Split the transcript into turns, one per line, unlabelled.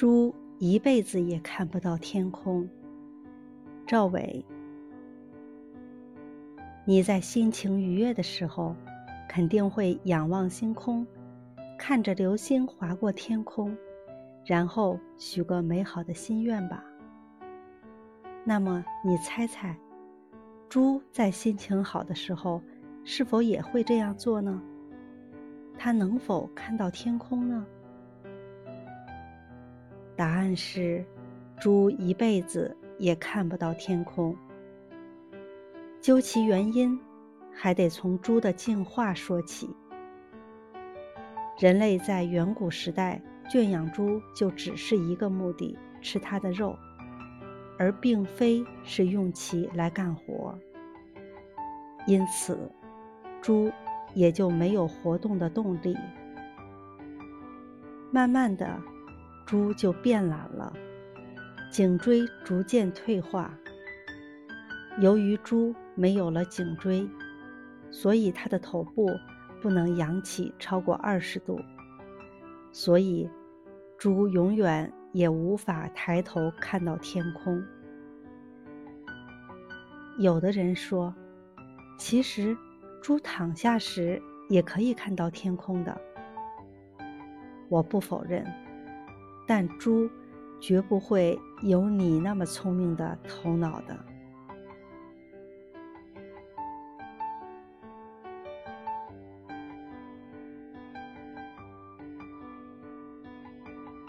猪一辈子也看不到天空。赵伟，你在心情愉悦的时候，肯定会仰望星空，看着流星划过天空，然后许个美好的心愿吧。那么你猜猜，猪在心情好的时候，是否也会这样做呢？它能否看到天空呢？答案是，猪一辈子也看不到天空。究其原因，还得从猪的进化说起。人类在远古时代圈养猪，就只是一个目的：吃它的肉。而并非是用其来干活，因此，猪也就没有活动的动力。慢慢的，猪就变懒了，颈椎逐渐退化。由于猪没有了颈椎，所以它的头部不能仰起超过二十度，所以猪永远。也无法抬头看到天空。有的人说，其实猪躺下时也可以看到天空的。我不否认，但猪绝不会有你那么聪明的头脑的。